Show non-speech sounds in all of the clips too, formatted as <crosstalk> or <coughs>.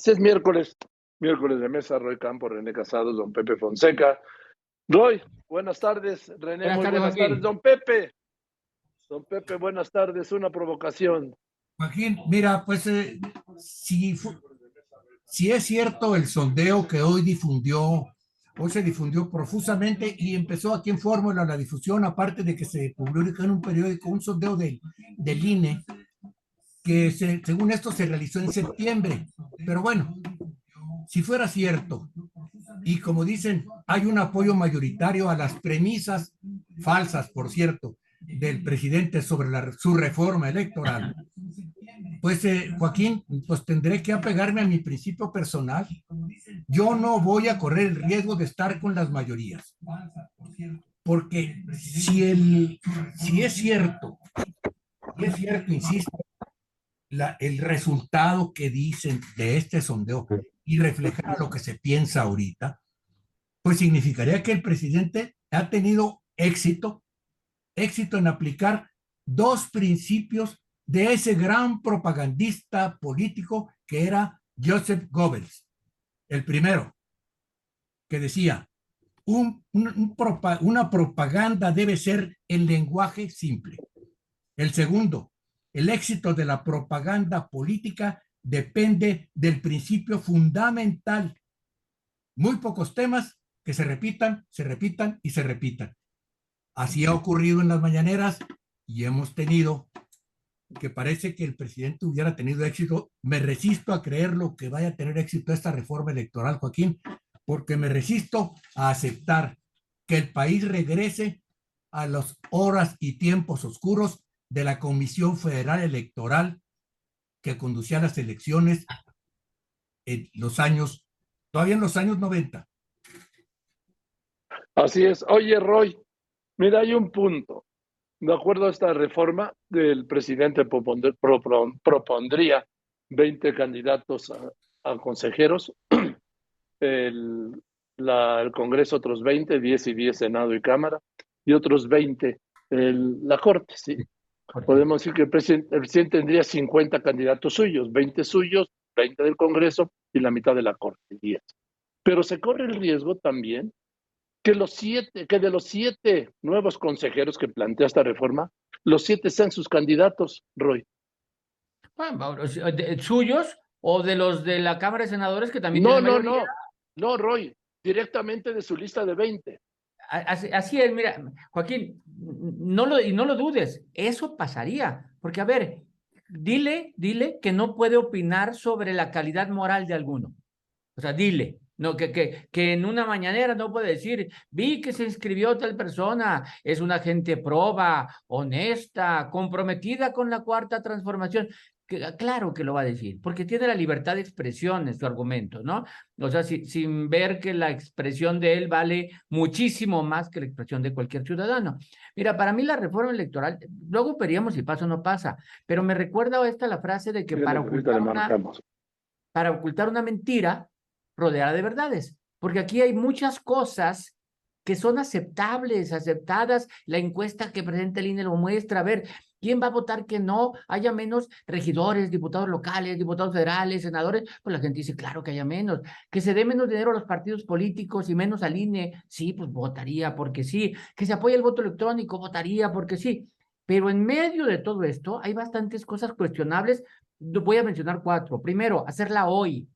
Este es miércoles, miércoles de mesa, Roy Campos, René Casados, don Pepe Fonseca. Roy, buenas tardes. René, buenas, muy tardes, buenas tardes. Don Pepe. Don Pepe, buenas tardes. Una provocación. Joaquín, mira, pues eh, si, si es cierto el sondeo que hoy difundió, hoy se difundió profusamente y empezó aquí en Fórmula la difusión, aparte de que se publicó en un periódico un sondeo del, del INE, que según esto se realizó en septiembre. Pero bueno, si fuera cierto, y como dicen, hay un apoyo mayoritario a las premisas falsas, por cierto, del presidente sobre su reforma electoral, pues eh, Joaquín, pues tendré que apegarme a mi principio personal. Yo no voy a correr el riesgo de estar con las mayorías. Porque si, el, si es cierto, si es cierto, insisto, el resultado que dicen de este sondeo y reflejar lo que se piensa ahorita, pues significaría que el presidente ha tenido éxito, éxito en aplicar dos principios de ese gran propagandista político que era Joseph Goebbels. El primero, que decía, una propaganda debe ser en lenguaje simple. El segundo, el éxito de la propaganda política depende del principio fundamental. Muy pocos temas que se repitan, se repitan y se repitan. Así ha ocurrido en las mañaneras y hemos tenido que parece que el presidente hubiera tenido éxito. Me resisto a creerlo que vaya a tener éxito esta reforma electoral, Joaquín, porque me resisto a aceptar que el país regrese a las horas y tiempos oscuros de la Comisión Federal Electoral que conducía a las elecciones en los años, todavía en los años 90. Así es. Oye, Roy, mira, hay un punto. De acuerdo a esta reforma, el presidente propondría 20 candidatos a, consejeros, <clears throat> el, el Congreso otros 20, 10 y 10 Senado y Cámara, y otros 20 el, la Corte, ¿sí? Podemos decir que el presidente, tendría 50 candidatos suyos, 20 suyos, 20 del Congreso y la mitad de la Corte, 10. Pero se corre el riesgo también que, los siete, que de los siete nuevos consejeros que plantea esta reforma, los siete sean sus candidatos, Roy. Bueno, ¿Suyos o de los de la Cámara de Senadores que también No, no, no, no, Roy, directamente de su lista de 20. Así, es, mira, Joaquín, no lo, y no lo dudes, eso pasaría, porque a ver, dile, dile que no puede opinar sobre la calidad moral de alguno. O sea, dile, no, que, que, que en una mañanera no puede decir, vi que se inscribió tal persona, es una gente proba, honesta, comprometida con la cuarta transformación. Ah, claro que lo va a decir, porque tiene la libertad de expresión en su argumento, ¿no? O sea, sin ver que la expresión de él vale muchísimo más que la expresión de cualquier ciudadano. Mira, para mí la reforma electoral, luego veríamos si pasa o no pasa, pero me recuerda esta la frase de que para ocultar, una, para ocultar una mentira rodeada de verdades, porque aquí hay muchas cosas que son aceptables, aceptadas. La encuesta que presenta el INE lo muestra. A ver, ¿quién va a votar que no haya menos regidores, diputados locales, diputados federales, senadores? Pues la gente dice, claro que haya menos. Que se dé menos dinero a los partidos políticos y menos al INE. Sí, pues votaría porque sí. Que se apoye el voto electrónico, votaría porque sí. Pero en medio de todo esto hay bastantes cosas cuestionables. Voy a mencionar cuatro. Primero, hacerla hoy.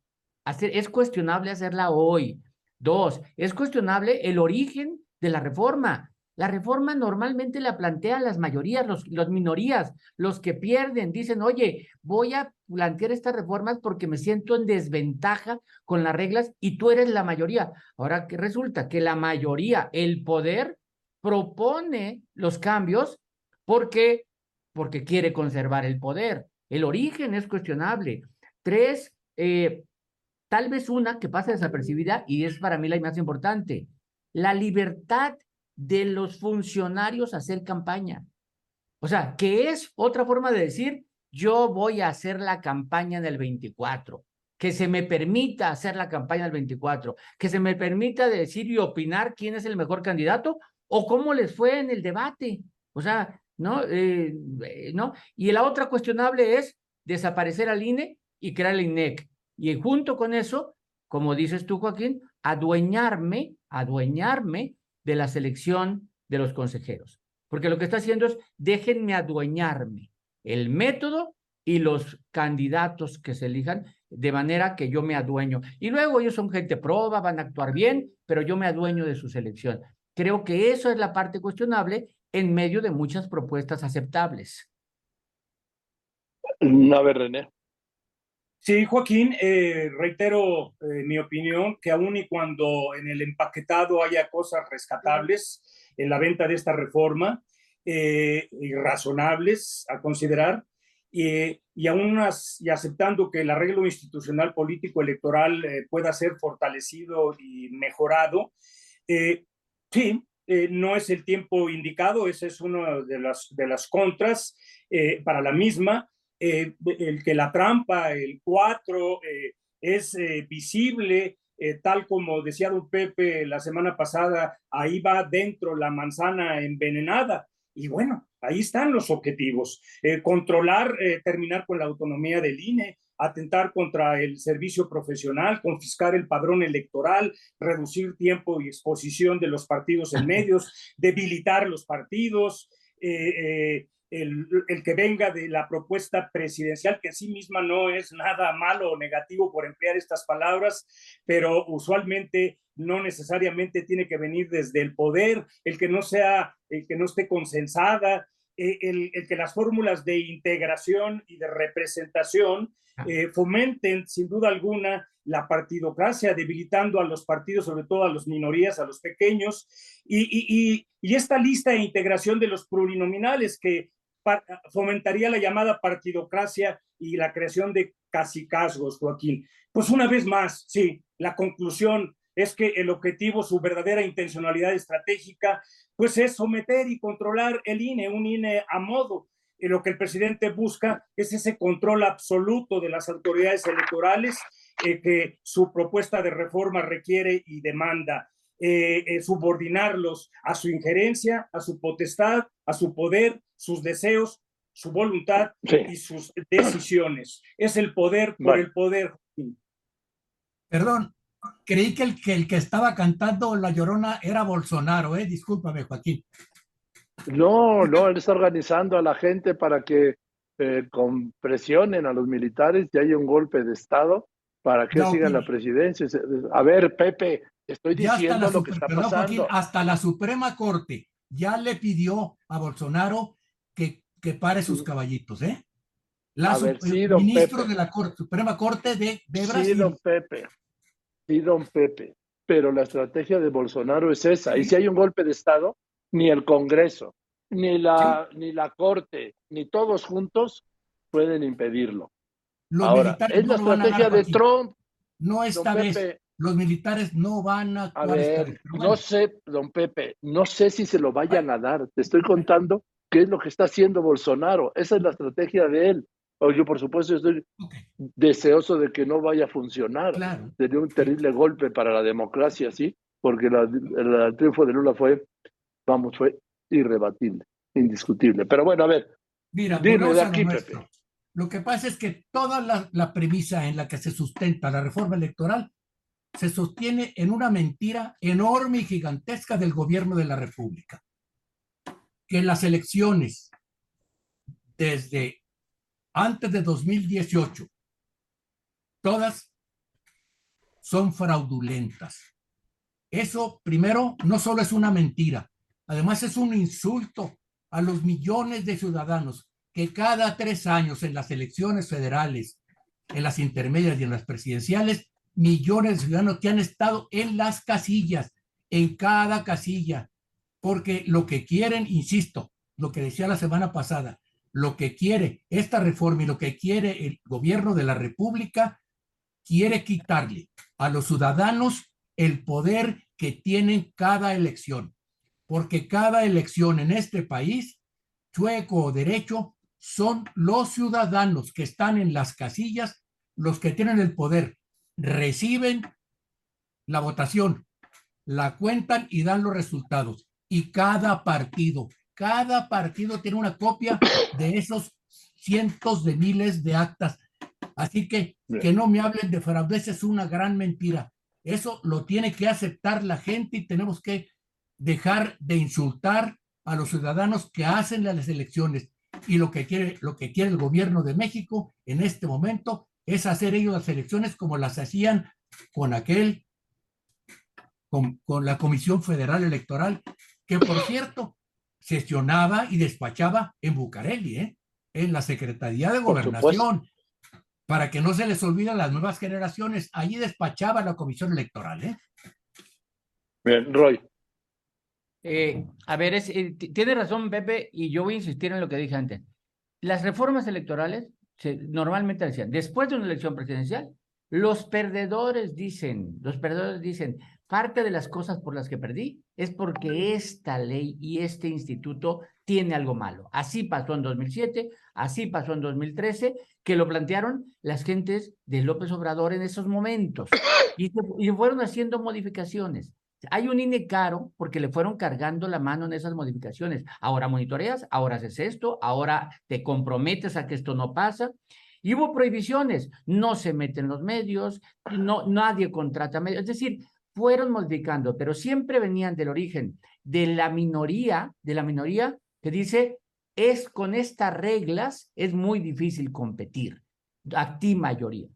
Hacer, es cuestionable hacerla hoy. Dos, es cuestionable el origen de la reforma. La reforma normalmente la plantean las mayorías, los, las minorías, los que pierden. Dicen, oye, voy a plantear estas reformas porque me siento en desventaja con las reglas y tú eres la mayoría. Ahora que resulta que la mayoría, el poder, propone los cambios porque, porque quiere conservar el poder. El origen es cuestionable. Tres, eh, Tal vez una que pasa desapercibida y es para mí la más importante, la libertad de los funcionarios hacer campaña. O sea, que es otra forma de decir, yo voy a hacer la campaña del 24, que se me permita hacer la campaña del 24, que se me permita decir y opinar quién es el mejor candidato o cómo les fue en el debate. O sea, ¿no? Eh, ¿no? Y la otra cuestionable es desaparecer al INE y crear el INEC. Y junto con eso, como dices tú, Joaquín, adueñarme, adueñarme de la selección de los consejeros. Porque lo que está haciendo es, déjenme adueñarme el método y los candidatos que se elijan de manera que yo me adueño. Y luego ellos son gente proba, van a actuar bien, pero yo me adueño de su selección. Creo que eso es la parte cuestionable en medio de muchas propuestas aceptables. A ver, René. Sí, Joaquín, eh, reitero eh, mi opinión que aun y cuando en el empaquetado haya cosas rescatables en la venta de esta reforma, eh, y razonables a considerar, y aún y aceptando que el arreglo institucional político electoral pueda ser fortalecido y mejorado, sí, no es el tiempo indicado, esa es una de las, de las contras para la misma, eh, el que la trampa, el 4, eh, es eh, visible, tal como decía don Pepe la semana pasada, ahí va dentro la manzana envenenada. Y bueno, ahí están los objetivos. controlar, terminar con la autonomía del INE, atentar contra el servicio profesional, confiscar el padrón electoral, reducir tiempo y exposición de los partidos en <laughs> medios, debilitar los partidos, eh, el, que venga de la propuesta presidencial, que en sí misma no es nada malo o negativo por emplear estas palabras, pero usualmente no necesariamente tiene que venir desde el poder, el que no sea, el que no esté consensada, eh, el, que las fórmulas de integración y de representación ah. eh, fomenten sin duda alguna la partidocracia, debilitando a los partidos, sobre todo a las minorías, a los pequeños, y, y esta lista de integración de los plurinominales que fomentaría la llamada partidocracia y la creación de casicazgos, Joaquín. Pues una vez más, sí, la conclusión es que el objetivo, su verdadera intencionalidad estratégica, pues es someter y controlar el INE, un INE a modo. Y lo que el presidente busca es ese control absoluto de las autoridades electorales eh, que su propuesta de reforma requiere y demanda. Eh, eh, subordinarlos a su injerencia, a su potestad, a su poder, sus deseos, su voluntad y sus decisiones. Es el poder por el poder. Perdón, creí que el, que el que estaba cantando La Llorona era Bolsonaro, ¿eh? Discúlpame, Joaquín. No, no, él está organizando a la gente para que eh, presionen a los militares y haya un golpe de Estado para que sigan la presidencia. A ver, Pepe, Estoy diciendo lo que está pasando. hasta la Suprema Corte ya le pidió a Bolsonaro que, que pare sus caballitos, ¿eh? La ministro de la Suprema Corte de, de Brasil. Sí, don Pepe. Sí, don Pepe. Pero la estrategia de Bolsonaro es esa. Y si hay un golpe de Estado, ni el Congreso, ni la, ni la Corte, ni todos juntos pueden impedirlo. Ahora, es la estrategia de Trump. No esta vez los militares no van a... A ver, no sé, don Pepe, no sé si se lo vayan a dar. Te estoy contando qué es lo que está haciendo Bolsonaro. Esa es la estrategia de él. O yo, por supuesto, estoy deseoso de que no vaya a funcionar. Sería un terrible golpe para la democracia, sí, porque el triunfo de Lula fue, vamos, fue irrebatible, indiscutible. Pero bueno, a ver, Mira, de aquí, Pepe. Lo que pasa es que toda la, la premisa en la que se sustenta la reforma electoral se sostiene en una mentira enorme y gigantesca del gobierno de la República, que las elecciones desde antes de 2018, todas son fraudulentas. Eso, primero, no solo es una mentira, además es un insulto a los millones de ciudadanos que cada tres años en las elecciones federales, en las intermedias y en las presidenciales, millones de ciudadanos que han estado en las casillas, en cada casilla, porque lo que quieren, insisto, lo que decía la semana pasada, lo que quiere esta reforma y lo que quiere el gobierno de la República, quiere quitarle a los ciudadanos el poder que tienen cada elección, porque cada elección en este país, chueco o derecho, son los ciudadanos que están en las casillas los que tienen el poder reciben la votación, la cuentan y dan los resultados. Y cada partido, cada partido tiene una copia de esos cientos de miles de actas. Así que que no me hablen de fraude, es una gran mentira. Eso lo tiene que aceptar la gente y tenemos que dejar de insultar a los ciudadanos que hacen las elecciones. Y lo que quiere, lo que quiere el gobierno de México en este momento es hacer ellos las elecciones como las hacían con aquel, con, con la Comisión Federal Electoral, que por <coughs> cierto, sesionaba y despachaba en Bucareli, ¿eh? en la Secretaría de Gobernación, para que no se les olvide a las nuevas generaciones. Allí despachaba la Comisión Electoral. ¿eh? Bien, Roy. Eh, a ver, es, eh, tiene razón Pepe y yo voy a insistir en lo que dije antes. Las reformas electorales normalmente decían, después de una elección presidencial, los perdedores dicen, los perdedores dicen, parte de las cosas por las que perdí es porque esta ley y este instituto tiene algo malo. Así pasó en 2007, así pasó en 2013, que lo plantearon las gentes de López Obrador en esos momentos y fueron haciendo modificaciones. Hay un INE caro porque le fueron cargando la mano en esas modificaciones. Ahora monitoreas, ahora haces esto, ahora te comprometes a que esto no pasa. Y hubo prohibiciones, no se meten los medios, no, nadie contrata medios. Es decir, fueron modificando, pero siempre venían del origen de la minoría, de la minoría que dice, es con estas reglas, es muy difícil competir, a ti mayoría.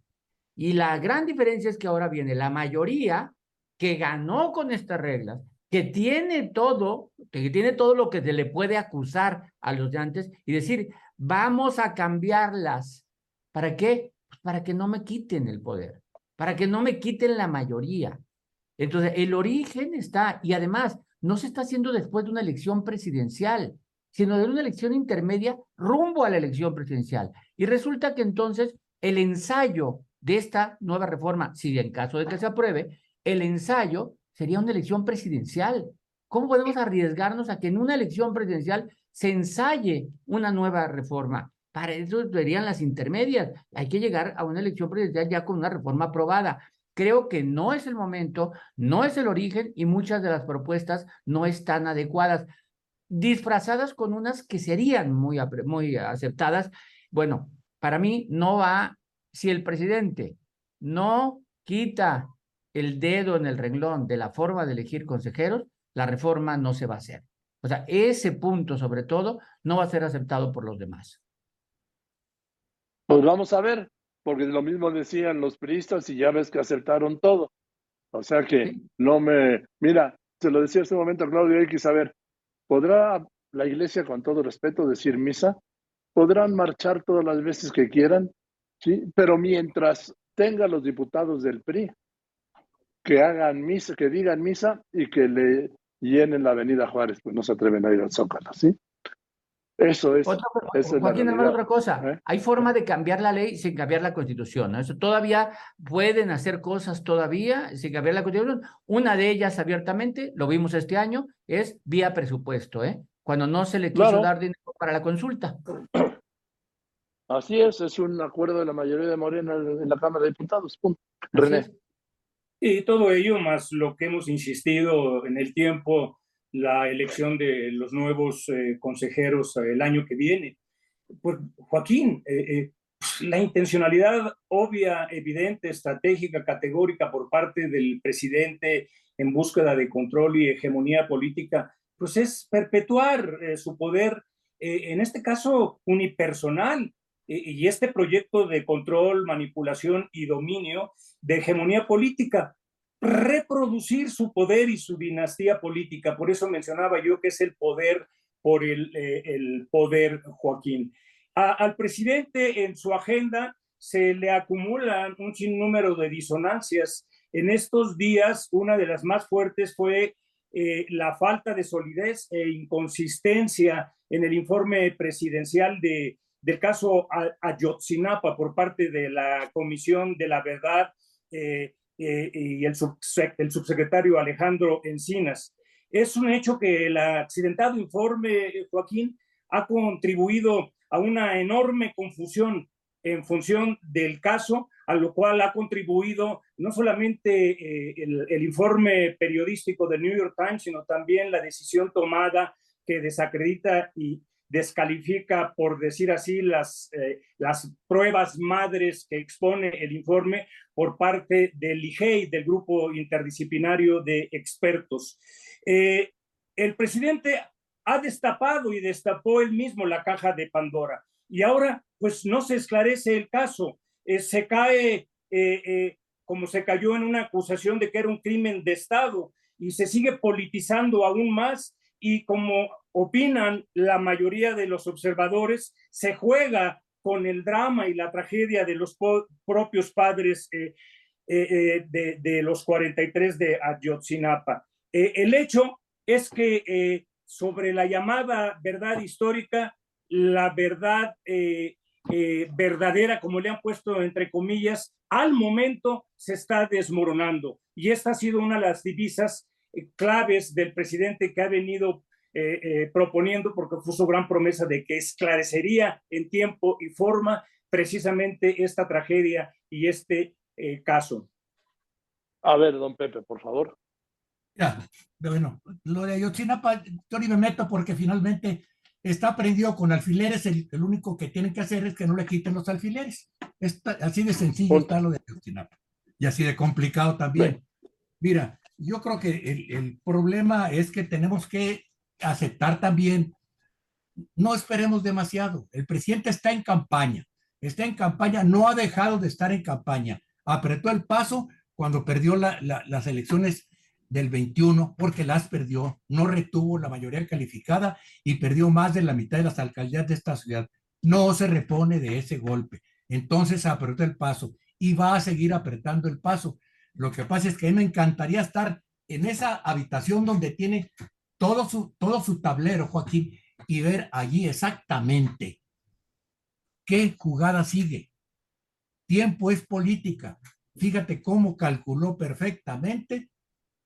Y la gran diferencia es que ahora viene la mayoría que ganó con estas reglas, que tiene todo, que tiene todo lo que se le puede acusar a los de antes y decir, vamos a cambiarlas. ¿Para qué? Pues para que no me quiten el poder, para que no me quiten la mayoría. Entonces, el origen está, y además, no se está haciendo después de una elección presidencial, sino de una elección intermedia rumbo a la elección presidencial. Y resulta que entonces el ensayo de esta nueva reforma, si en caso de que se apruebe, el ensayo sería una elección presidencial. ¿Cómo podemos arriesgarnos a que en una elección presidencial se ensaye una nueva reforma? Para eso serían las intermedias. Hay que llegar a una elección presidencial ya con una reforma aprobada. Creo que no es el momento, no es el origen y muchas de las propuestas no están adecuadas, disfrazadas con unas que serían muy, muy aceptadas. Bueno, para mí no va, si el presidente no quita el dedo en el renglón de la forma de elegir consejeros, la reforma no se va a hacer. O sea, ese punto sobre todo no va a ser aceptado por los demás. Pues vamos a ver, porque lo mismo decían los priistas y ya ves que aceptaron todo. O sea que no me... Mira, se lo decía en este momento Claudio X, a ver, ¿podrá la iglesia, con todo respeto, decir misa? Podrán marchar todas las veces que quieran, ¿sí? Pero mientras tenga los diputados del PRI, que hagan misa, que digan misa y que le llenen la avenida Juárez, pues no se atreven a ir al Zócalo, ¿sí? Eso es. Otra, Joaquín, otra cosa. ¿Eh? Hay forma de cambiar la ley sin cambiar la constitución. ¿no? Eso todavía pueden hacer cosas todavía sin cambiar la constitución. Una de ellas abiertamente, lo vimos este año, es vía presupuesto, ¿eh? Cuando no se le quiso dar dinero para la consulta. Así es, es un acuerdo de la mayoría de Morena en la Cámara de Diputados. Punto. René. Y todo ello, más lo que hemos insistido en el tiempo, la elección de los nuevos eh, consejeros eh, el año que viene. Pues, Joaquín, eh, pues, la intencionalidad obvia, evidente, estratégica, categórica por parte del presidente en búsqueda de control y hegemonía política, pues es perpetuar su poder, en este caso unipersonal, y este proyecto de control, manipulación y dominio de hegemonía política, reproducir su poder y su dinastía política. Por eso mencionaba yo que es el poder por el, eh, el poder, Joaquín. al presidente en su agenda se le acumulan un sinnúmero de disonancias. En estos días, una de las más fuertes fue eh, la falta de solidez e inconsistencia en el informe presidencial de del caso Ayotzinapa por parte de la Comisión de la Verdad eh, eh, y el, subsecretario Alejandro Encinas. Es un hecho que el accidentado informe, eh, Joaquín, ha contribuido a una enorme confusión en función del caso, a lo cual ha contribuido no solamente el, el, informe periodístico del New York Times, sino también la decisión tomada que desacredita y descalifica, por decir así, las, eh, las pruebas madres que expone el informe por parte del IGEI, del Grupo Interdisciplinario de Expertos. Eh, el presidente ha destapado y destapó él mismo la caja de Pandora y ahora pues no se esclarece el caso. Eh, se cae como se cayó en una acusación de que era un crimen de Estado y se sigue politizando aún más y como opinan la mayoría de los observadores, se juega con el drama y la tragedia de los propios padres eh, eh, eh, de, los 43 de Ayotzinapa. el hecho es que sobre la llamada verdad histórica, la verdad verdadera, como le han puesto entre comillas, al momento se está desmoronando. Y esta ha sido una de las divisas claves del presidente que ha venido eh, eh, proponiendo, porque fue su gran promesa de que esclarecería en tiempo y forma precisamente esta tragedia y este eh, caso. A ver, don Pepe, por favor. Ya, bueno, lo de Ayotzinapa, yo ni me meto porque finalmente está prendido con alfileres, el, único que tienen que hacer es que no le quiten los alfileres. así de sencillo está lo de Ayotzinapa y así de complicado también. Mira, yo creo que el, el, problema es que tenemos que aceptar también, no esperemos demasiado. El presidente está en campaña, está en campaña, no ha dejado de estar en campaña. Apretó el paso cuando perdió las elecciones del 21 porque las perdió, no retuvo la mayoría calificada y perdió más de la mitad de las alcaldías de esta ciudad. No se repone de ese golpe. Entonces apretó el paso y va a seguir apretando el paso. Lo que pasa es que a mí me encantaría estar en esa habitación donde tiene todo su, todo su tablero, Joaquín, y ver allí exactamente qué jugada sigue. Tiempo es política. Fíjate cómo calculó perfectamente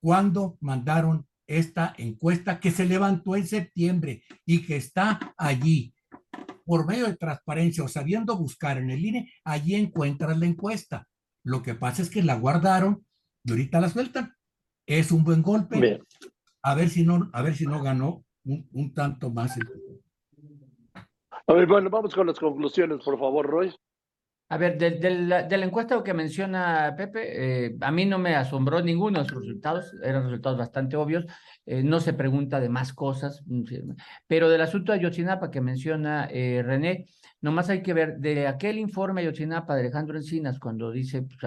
cuando mandaron esta encuesta que se levantó en septiembre y que está allí. Por medio de transparencia o sabiendo buscar en el INE, allí encuentras la encuesta. Lo que pasa es que la guardaron y ahorita la sueltan. Es un buen golpe a ver si no, a ver si no ganó un, tanto más. A ver, bueno, vamos con las conclusiones, por favor, Roy. A ver, de, la, encuesta que menciona Pepe, eh, a mí no me asombró ninguno de sus resultados, eran resultados bastante obvios, eh, no se pregunta de más cosas, mm, pero del asunto de Yotzinapa que menciona eh, René, Nomás hay que ver de aquel informe Ayotzinapa de Alejandro Encinas, cuando dice pues,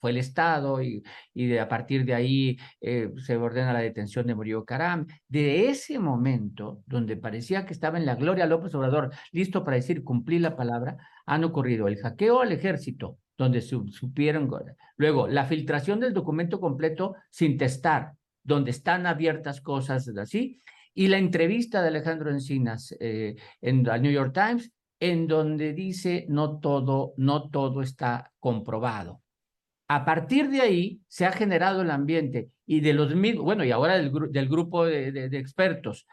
fue el Estado y, y de, a partir de ahí eh, se ordena la detención de Murillo Caram. De ese momento, donde parecía que estaba en la gloria López Obrador, listo para decir cumplir la palabra, han ocurrido el hackeo al ejército, donde supieron. Luego, la filtración del documento completo sin testar, donde están abiertas cosas así. Y la entrevista de Alejandro Encinas eh, en el New York Times, en donde dice no todo, no todo está comprobado. A partir de ahí se ha generado el ambiente y de los mismos, bueno, y ahora del, grupo de, expertos,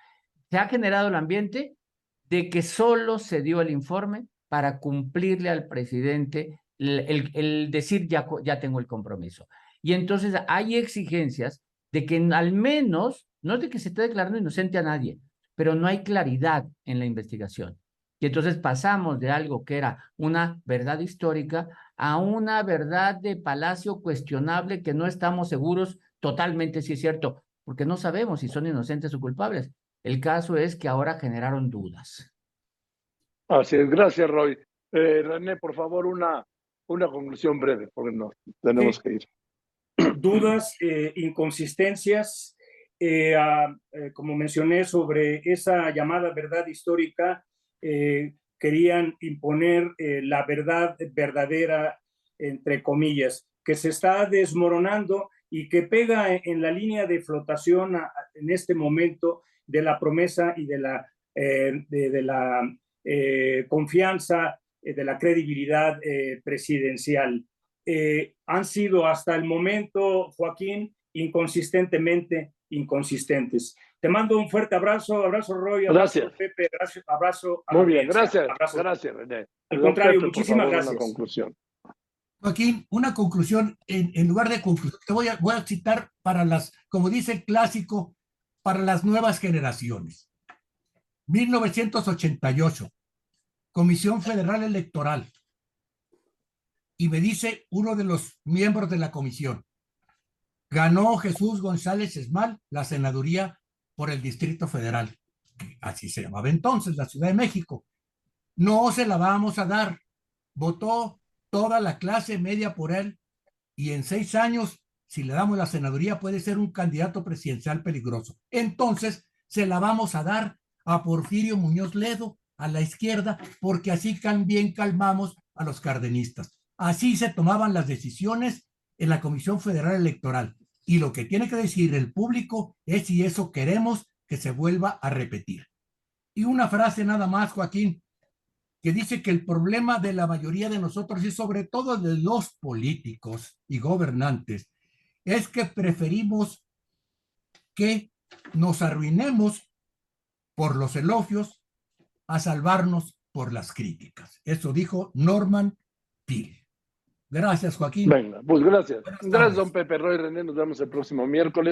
se ha generado el ambiente de que solo se dio el informe para cumplirle al presidente el, el, decir ya, ya tengo el compromiso. Y entonces hay exigencias de que al menos, no es de que se esté declarando inocente a nadie, pero no hay claridad en la investigación. Y entonces pasamos de algo que era una verdad histórica a una verdad de palacio cuestionable que no estamos seguros totalmente si es cierto, porque no sabemos si son inocentes o culpables. El caso es que ahora generaron dudas. Así es, gracias Roy. Eh, René, por favor, una, una conclusión breve, porque no tenemos que ir. Dudas, eh, inconsistencias, eh, como mencioné sobre esa llamada verdad histórica, eh, querían imponer eh, la verdad verdadera, entre comillas, que se está desmoronando y que pega en, la línea de flotación en este momento de la promesa y de la, eh, de, la confianza, de la credibilidad presidencial. han sido hasta el momento, Joaquín, inconsistentemente inconsistentes. Te mando un fuerte abrazo, abrazo Roy, abrazo gracias. Pepe, abrazo, Muy bien, gracias, gracias René. Al contrario, muchísimas gracias. Una conclusión. Joaquín, una conclusión, en, lugar de conclusión, te voy a, voy a citar para las, como dice el clásico, para las nuevas generaciones. 1988, Comisión Federal Electoral. Y me dice uno de los miembros de la comisión, ganó Jesús González Esmal la senaduría por el Distrito Federal, así se llamaba entonces, la Ciudad de México. No se la vamos a dar. Votó toda la clase media por él y en seis años, si le damos la senaduría, puede ser un candidato presidencial peligroso. Entonces, se la vamos a dar a Porfirio Muñoz Ledo, a la izquierda, porque así también calmamos a los cardenistas. Así se tomaban las decisiones en la Comisión Federal Electoral. Y lo que tiene que decir el público es si eso queremos que se vuelva a repetir. Y una frase nada más, Joaquín, que dice que el problema de la mayoría de nosotros y sobre todo de los políticos y gobernantes es que preferimos que nos arruinemos por los elogios a salvarnos por las críticas. Eso dijo Norman Peel. Gracias, Joaquín. Venga, pues gracias. Gracias, don Pepe Roy René. Nos vemos el próximo miércoles.